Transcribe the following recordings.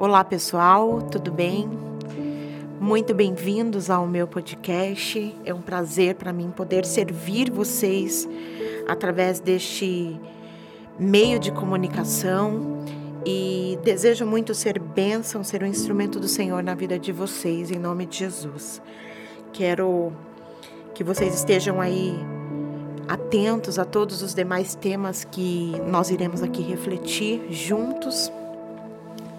Olá pessoal, tudo bem? Muito bem-vindos ao meu podcast. É um prazer para mim poder servir vocês através deste meio de comunicação e desejo muito ser bênção, ser um instrumento do Senhor na vida de vocês, em nome de Jesus. Quero que vocês estejam aí atentos a todos os demais temas que nós iremos aqui refletir juntos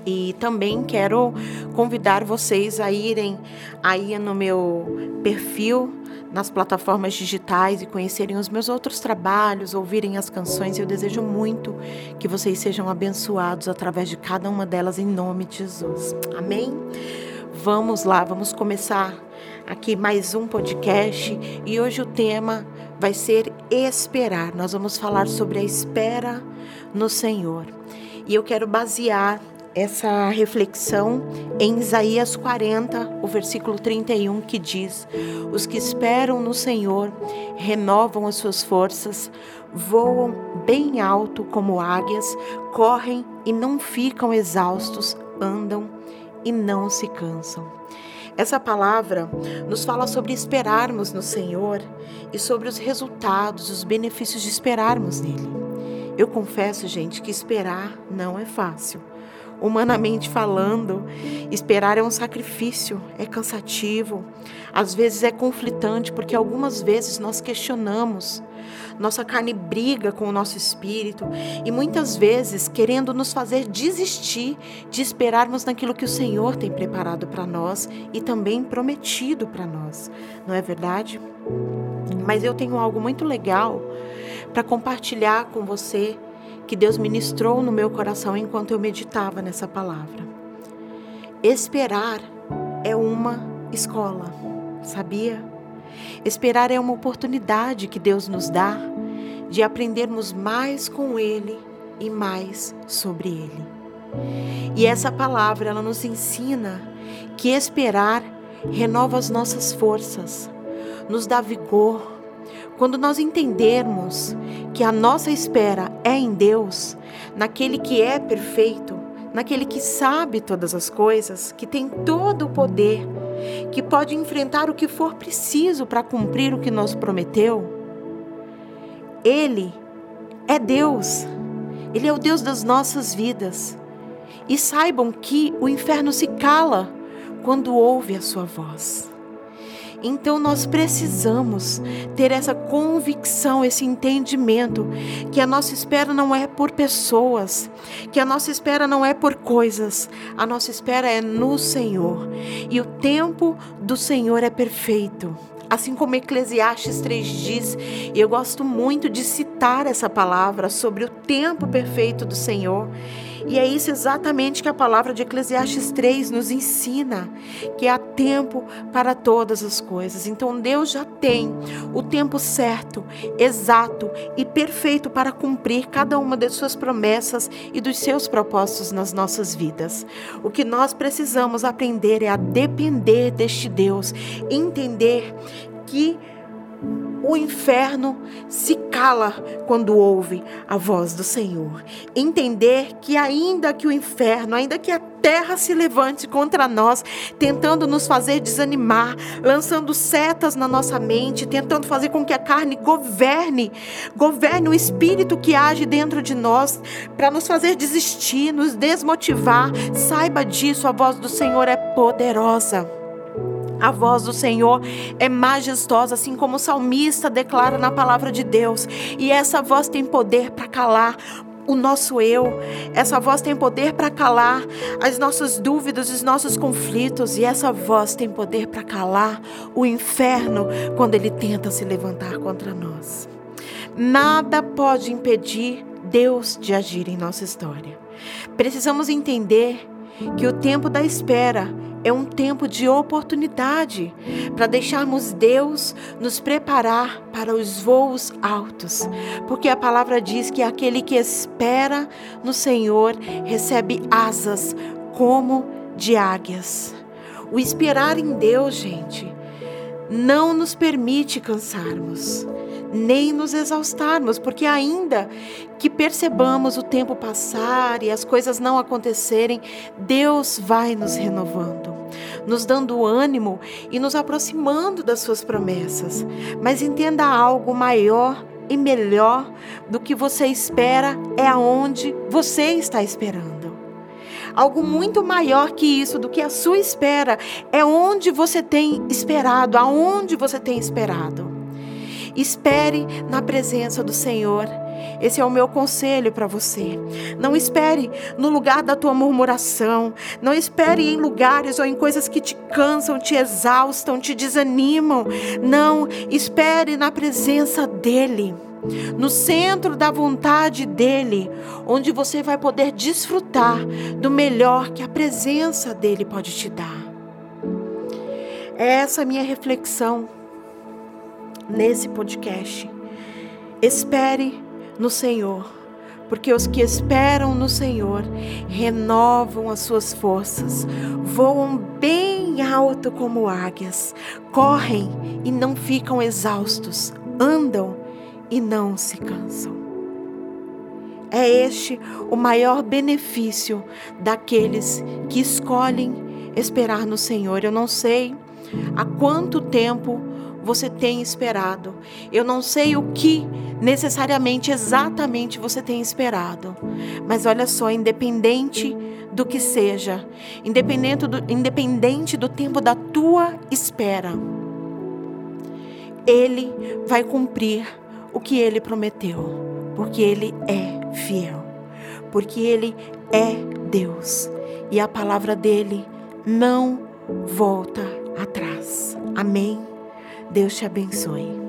e também quero convidar vocês a irem aí no meu perfil nas plataformas digitais e conhecerem os meus outros trabalhos, ouvirem as canções. Eu desejo muito que vocês sejam abençoados através de cada uma delas em nome de Jesus. Amém? Vamos lá, vamos começar aqui mais um podcast e hoje o tema vai ser esperar. Nós vamos falar sobre a espera no Senhor. E eu quero basear essa reflexão em Isaías 40, o versículo 31, que diz: Os que esperam no Senhor renovam as suas forças, voam bem alto como águias, correm e não ficam exaustos, andam e não se cansam. Essa palavra nos fala sobre esperarmos no Senhor e sobre os resultados, os benefícios de esperarmos nele. Eu confesso, gente, que esperar não é fácil humanamente falando, esperar é um sacrifício, é cansativo, às vezes é conflitante, porque algumas vezes nós questionamos, nossa carne briga com o nosso espírito e muitas vezes querendo nos fazer desistir de esperarmos naquilo que o Senhor tem preparado para nós e também prometido para nós, não é verdade? Mas eu tenho algo muito legal para compartilhar com você que Deus ministrou no meu coração enquanto eu meditava nessa palavra. Esperar é uma escola, sabia? Esperar é uma oportunidade que Deus nos dá de aprendermos mais com Ele e mais sobre Ele. E essa palavra ela nos ensina que esperar renova as nossas forças, nos dá vigor, quando nós entendermos que a nossa espera é em Deus, naquele que é perfeito, naquele que sabe todas as coisas, que tem todo o poder, que pode enfrentar o que for preciso para cumprir o que nos prometeu, Ele é Deus, Ele é o Deus das nossas vidas. E saibam que o inferno se cala quando ouve a sua voz. Então nós precisamos ter essa convicção, esse entendimento que a nossa espera não é por pessoas, que a nossa espera não é por coisas, a nossa espera é no Senhor. E o tempo do Senhor é perfeito. Assim como Eclesiastes 3 diz, e eu gosto muito de citar essa palavra sobre o tempo perfeito do Senhor. E é isso exatamente que a palavra de Eclesiastes 3 nos ensina, que há tempo para todas as coisas. Então Deus já tem o tempo certo, exato e perfeito para cumprir cada uma das suas promessas e dos seus propósitos nas nossas vidas. O que nós precisamos aprender é a depender deste Deus, entender que o inferno se cala quando ouve a voz do Senhor. Entender que, ainda que o inferno, ainda que a terra se levante contra nós, tentando nos fazer desanimar, lançando setas na nossa mente, tentando fazer com que a carne governe, governe o espírito que age dentro de nós, para nos fazer desistir, nos desmotivar. Saiba disso, a voz do Senhor é poderosa. A voz do Senhor é majestosa, assim como o salmista declara na palavra de Deus. E essa voz tem poder para calar o nosso eu. Essa voz tem poder para calar as nossas dúvidas, os nossos conflitos. E essa voz tem poder para calar o inferno quando ele tenta se levantar contra nós. Nada pode impedir Deus de agir em nossa história. Precisamos entender que o tempo da espera é um tempo de oportunidade para deixarmos Deus nos preparar para os voos altos, porque a palavra diz que aquele que espera no Senhor recebe asas como de águias. O esperar em Deus, gente, não nos permite cansarmos. nem nos exaustarmos, porque ainda que percebamos o tempo passar e as coisas não acontecerem, Deus vai nos renovando, nos dando ânimo e nos aproximando das suas promessas. Mas entenda algo maior e melhor do que você espera é aonde você está esperando. Algo muito maior que isso, do que a sua espera, é onde você tem esperado, aonde você tem esperado. Espere na presença do Senhor. Esse é o meu conselho para você. Não espere no lugar da tua murmuração. Não espere em lugares ou em coisas que te cansam, te exaustam, te desanimam. Não, espere na presença dEle. No centro da vontade dEle, onde você vai poder desfrutar do melhor que a presença dEle pode te dar. Essa é a minha reflexão nesse podcast. Espere no Senhor, porque os que esperam no Senhor renovam as suas forças, voam bem alto como águias, correm e não ficam exaustos, andam e não se cansam. É este o maior benefício daqueles que escolhem esperar no Senhor. Eu não sei há quanto tempo você tem esperado. Eu não sei o que necessariamente, exatamente você tem esperado. Mas olha só, independente do que seja, independente do, independente do tempo da tua espera, Ele vai cumprir o que Ele prometeu, porque Ele é fiel, porque Ele é Deus e a palavra dele não volta atrás. Amém. Deus te abençoe.